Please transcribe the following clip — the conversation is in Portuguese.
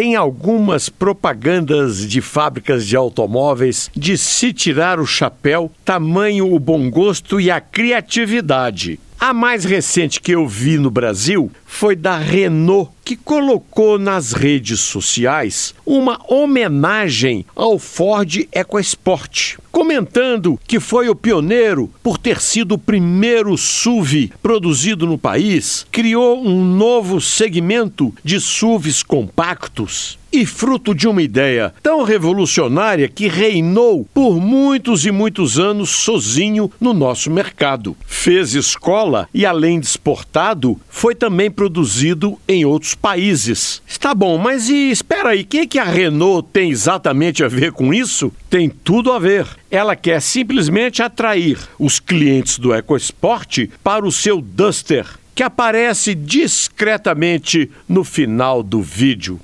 tem algumas propagandas de fábricas de automóveis de se tirar o chapéu, tamanho o bom gosto e a criatividade. A mais recente que eu vi no Brasil foi da Renault, que colocou nas redes sociais uma homenagem ao Ford EcoSport, comentando que foi o pioneiro por ter sido o primeiro SUV produzido no país, criou um novo segmento de SUVs compactos e fruto de uma ideia tão revolucionária que reinou por muitos e muitos anos sozinho no nosso mercado. Fez escola e, além de exportado, foi também produzido em outros países. Está bom, mas e espera aí, o que, é que a Renault tem exatamente a ver com isso? Tem tudo a ver. Ela quer simplesmente atrair os clientes do EcoSport para o seu Duster, que aparece discretamente no final do vídeo.